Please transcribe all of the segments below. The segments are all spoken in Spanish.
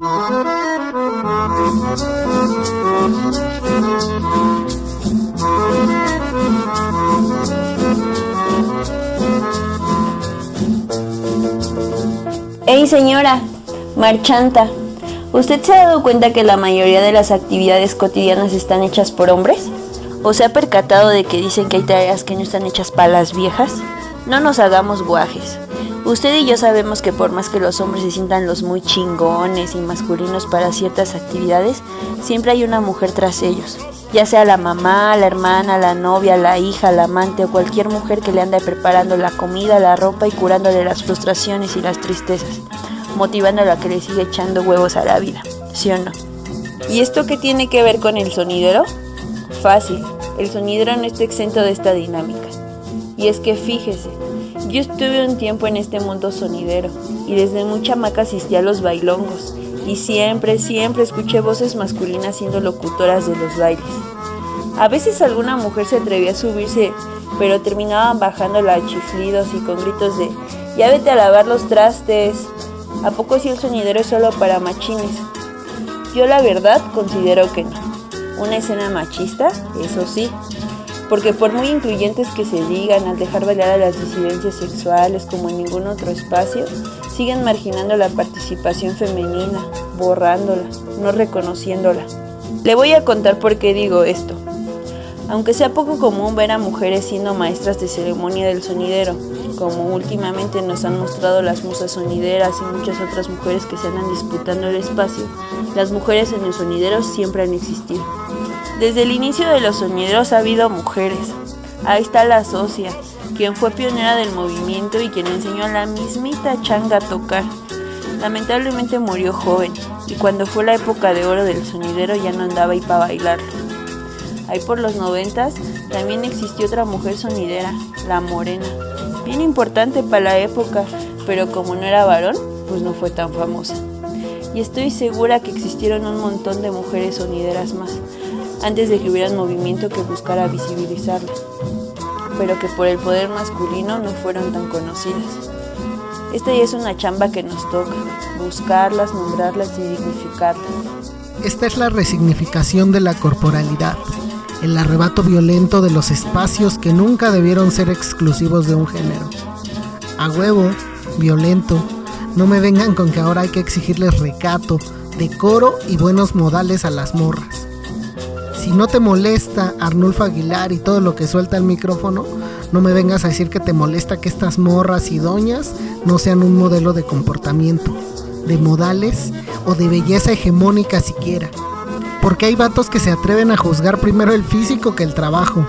Hey señora, marchanta, ¿usted se ha dado cuenta que la mayoría de las actividades cotidianas están hechas por hombres? ¿O se ha percatado de que dicen que hay tareas que no están hechas para las viejas? No nos hagamos guajes. Usted y yo sabemos que por más que los hombres se sientan los muy chingones y masculinos para ciertas actividades, siempre hay una mujer tras ellos. Ya sea la mamá, la hermana, la novia, la hija, la amante o cualquier mujer que le anda preparando la comida, la ropa y curándole las frustraciones y las tristezas, motivándolo a que le siga echando huevos a la vida, ¿sí o no? ¿Y esto qué tiene que ver con el sonidero? Fácil, el sonidero no está exento de esta dinámica. Y es que fíjese, yo estuve un tiempo en este mundo sonidero y desde mucha maca asistí a los bailongos y siempre, siempre escuché voces masculinas siendo locutoras de los bailes. A veces alguna mujer se atrevía a subirse, pero terminaban bajándola a chiflidos y con gritos de ya vete a lavar los trastes. ¿A poco si el sonidero es solo para machines? Yo la verdad considero que no. Una escena machista, eso sí, porque por muy incluyentes que se digan al dejar bailar a las disidencias sexuales como en ningún otro espacio, siguen marginando la participación femenina, borrándola, no reconociéndola. Le voy a contar por qué digo esto. Aunque sea poco común ver a mujeres siendo maestras de ceremonia del sonidero, como últimamente nos han mostrado las musas sonideras y muchas otras mujeres que se andan disputando el espacio, las mujeres en el sonidero siempre han existido. Desde el inicio de los sonideros ha habido mujeres. Ahí está la socia, quien fue pionera del movimiento y quien enseñó a la mismita changa a tocar. Lamentablemente murió joven y cuando fue la época de oro del sonidero ya no andaba ahí para bailarlo. Ahí por los noventas también existió otra mujer sonidera, la morena. Bien importante para la época, pero como no era varón, pues no fue tan famosa. Y estoy segura que existieron un montón de mujeres sonideras más, antes de que hubiera un movimiento que buscara visibilizarlas, pero que por el poder masculino no fueron tan conocidas. Esta ya es una chamba que nos toca, buscarlas, nombrarlas y dignificarlas. Esta es la resignificación de la corporalidad, el arrebato violento de los espacios que nunca debieron ser exclusivos de un género. A huevo, violento, no me vengan con que ahora hay que exigirles recato, decoro y buenos modales a las morras. Si no te molesta Arnulfo Aguilar y todo lo que suelta el micrófono, no me vengas a decir que te molesta que estas morras y doñas no sean un modelo de comportamiento, de modales o de belleza hegemónica siquiera. Porque hay vatos que se atreven a juzgar primero el físico que el trabajo.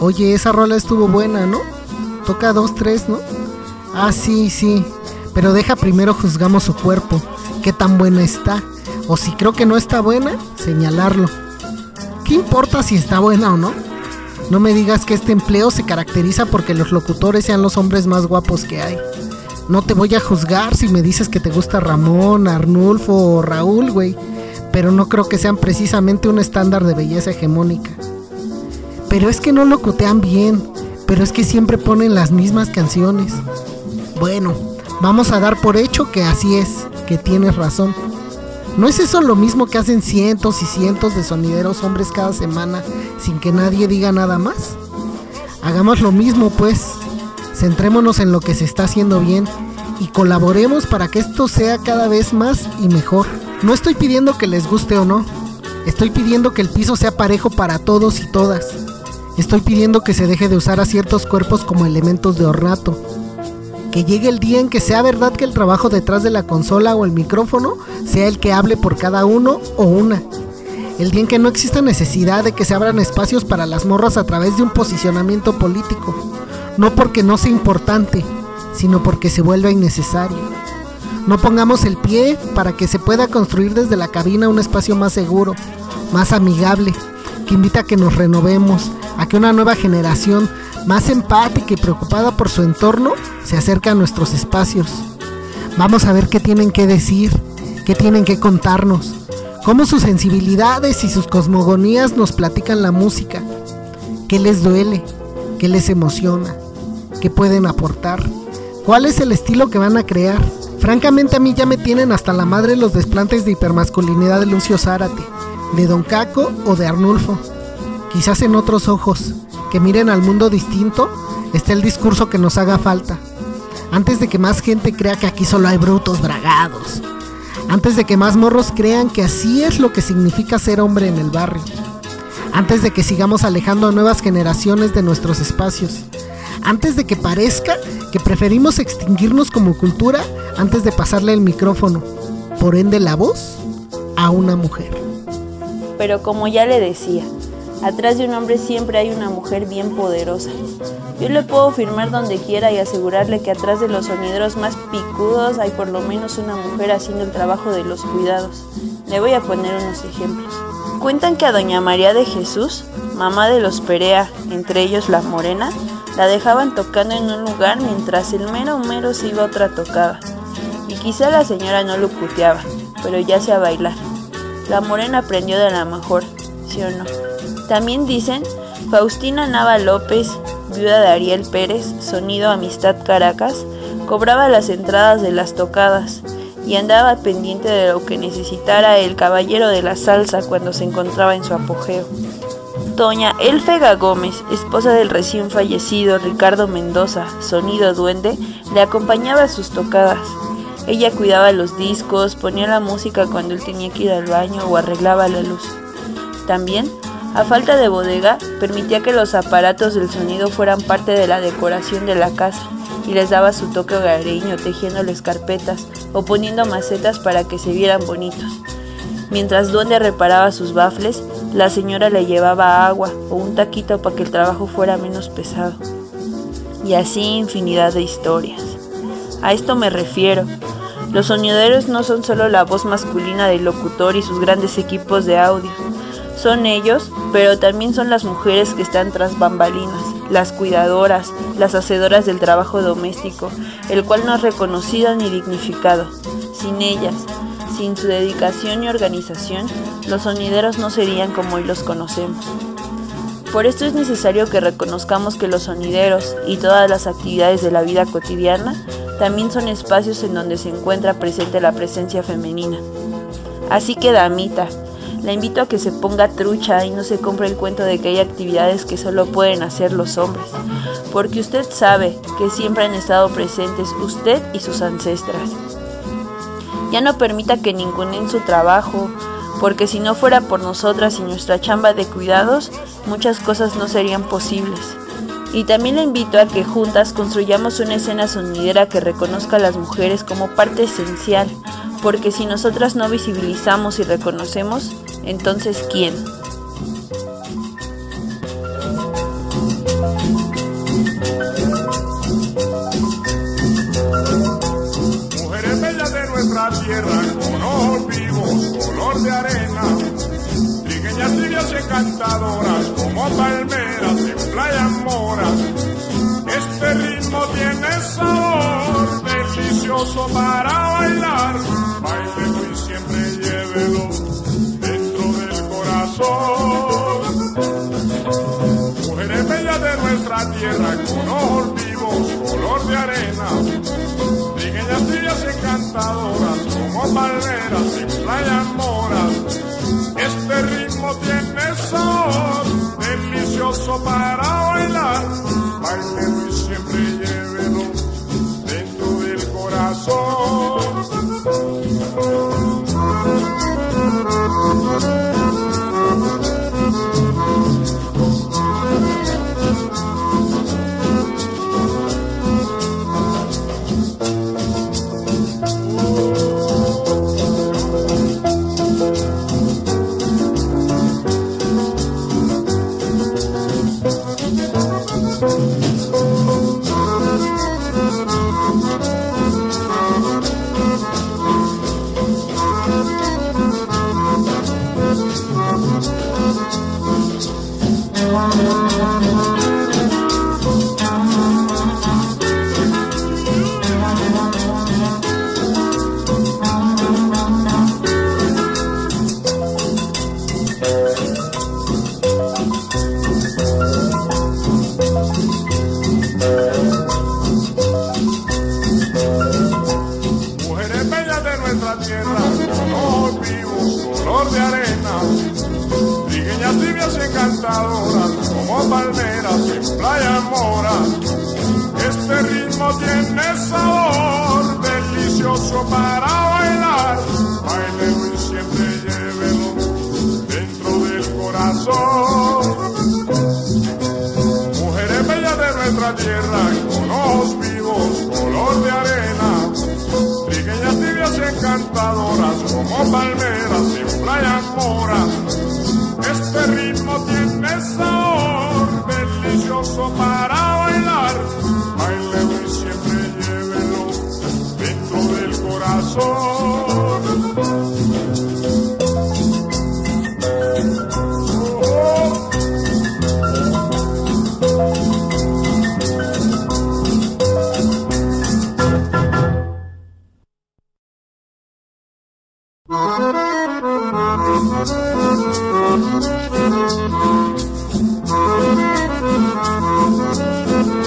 Oye, esa rola estuvo buena, ¿no? Toca dos, tres, ¿no? Ah, sí, sí. Pero deja primero juzgamos su cuerpo, qué tan buena está. O si creo que no está buena, señalarlo. ¿Qué importa si está buena o no? No me digas que este empleo se caracteriza porque los locutores sean los hombres más guapos que hay. No te voy a juzgar si me dices que te gusta Ramón, Arnulfo o Raúl, güey. Pero no creo que sean precisamente un estándar de belleza hegemónica. Pero es que no locutean bien. Pero es que siempre ponen las mismas canciones. Bueno, vamos a dar por hecho que así es, que tienes razón. ¿No es eso lo mismo que hacen cientos y cientos de sonideros hombres cada semana sin que nadie diga nada más? Hagamos lo mismo pues, centrémonos en lo que se está haciendo bien y colaboremos para que esto sea cada vez más y mejor. No estoy pidiendo que les guste o no, estoy pidiendo que el piso sea parejo para todos y todas. Estoy pidiendo que se deje de usar a ciertos cuerpos como elementos de ornato que llegue el día en que sea verdad que el trabajo detrás de la consola o el micrófono sea el que hable por cada uno o una. El día en que no exista necesidad de que se abran espacios para las morras a través de un posicionamiento político. No porque no sea importante, sino porque se vuelva innecesario. No pongamos el pie para que se pueda construir desde la cabina un espacio más seguro, más amigable, que invita a que nos renovemos, a que una nueva generación más empática y preocupada por su entorno, se acerca a nuestros espacios. Vamos a ver qué tienen que decir, qué tienen que contarnos, cómo sus sensibilidades y sus cosmogonías nos platican la música, qué les duele, qué les emociona, qué pueden aportar, cuál es el estilo que van a crear. Francamente a mí ya me tienen hasta la madre los desplantes de hipermasculinidad de Lucio Zárate, de Don Caco o de Arnulfo. Quizás en otros ojos, que miren al mundo distinto, está el discurso que nos haga falta. Antes de que más gente crea que aquí solo hay brutos bragados. Antes de que más morros crean que así es lo que significa ser hombre en el barrio. Antes de que sigamos alejando a nuevas generaciones de nuestros espacios. Antes de que parezca que preferimos extinguirnos como cultura antes de pasarle el micrófono, por ende la voz, a una mujer. Pero como ya le decía, atrás de un hombre siempre hay una mujer bien poderosa. Yo le puedo firmar donde quiera y asegurarle que atrás de los sonideros más picudos hay por lo menos una mujer haciendo el trabajo de los cuidados. Le voy a poner unos ejemplos. Cuentan que a doña María de Jesús, mamá de los Perea, entre ellos la Morena, la dejaban tocando en un lugar mientras el mero mero se iba a otra tocada. Y quizá la señora no lo puteaba, pero ya se a bailar. La morena aprendió de la mejor, ¿sí o no? También dicen Faustina Nava López, viuda de Ariel Pérez, Sonido Amistad Caracas, cobraba las entradas de las tocadas y andaba pendiente de lo que necesitara el caballero de la salsa cuando se encontraba en su apogeo. Doña Elfega Gómez, esposa del recién fallecido Ricardo Mendoza, Sonido Duende, le acompañaba a sus tocadas. Ella cuidaba los discos, ponía la música cuando él tenía que ir al baño o arreglaba la luz. También, a falta de bodega, permitía que los aparatos del sonido fueran parte de la decoración de la casa y les daba su toque hogareño tejiéndoles carpetas o poniendo macetas para que se vieran bonitos. Mientras Duende reparaba sus bafles, la señora le llevaba agua o un taquito para que el trabajo fuera menos pesado. Y así infinidad de historias. A esto me refiero. Los sonideros no son solo la voz masculina del locutor y sus grandes equipos de audio. Son ellos, pero también son las mujeres que están tras bambalinas, las cuidadoras, las hacedoras del trabajo doméstico, el cual no es reconocido ni dignificado. Sin ellas, sin su dedicación y organización, los sonideros no serían como hoy los conocemos. Por esto es necesario que reconozcamos que los sonideros y todas las actividades de la vida cotidiana también son espacios en donde se encuentra presente la presencia femenina. Así que, damita, la invito a que se ponga trucha y no se compre el cuento de que hay actividades que solo pueden hacer los hombres, porque usted sabe que siempre han estado presentes usted y sus ancestras. Ya no permita que ningunen su trabajo, porque si no fuera por nosotras y nuestra chamba de cuidados, muchas cosas no serían posibles. Y también le invito a que juntas construyamos una escena sonidera que reconozca a las mujeres como parte esencial, porque si nosotras no visibilizamos y reconocemos, entonces ¿quién? Mujeres bellas de nuestra tierra, con ojos vivos, color de arena, trigueñas tibias y cantadoras, como palmeras Trigueñas tías encantadoras, como palmeras en playas moras. Este ritmo tiene sabor delicioso para bailar. En playa mora. Este ritmo tiene sabor delicioso para bailar, baile y siempre llévelo dentro del corazón. Mujeres bellas de nuestra tierra, con ojos vivos, color de arena, trigueñas tibias encantadoras como palmeras en playa mora. Este ritmo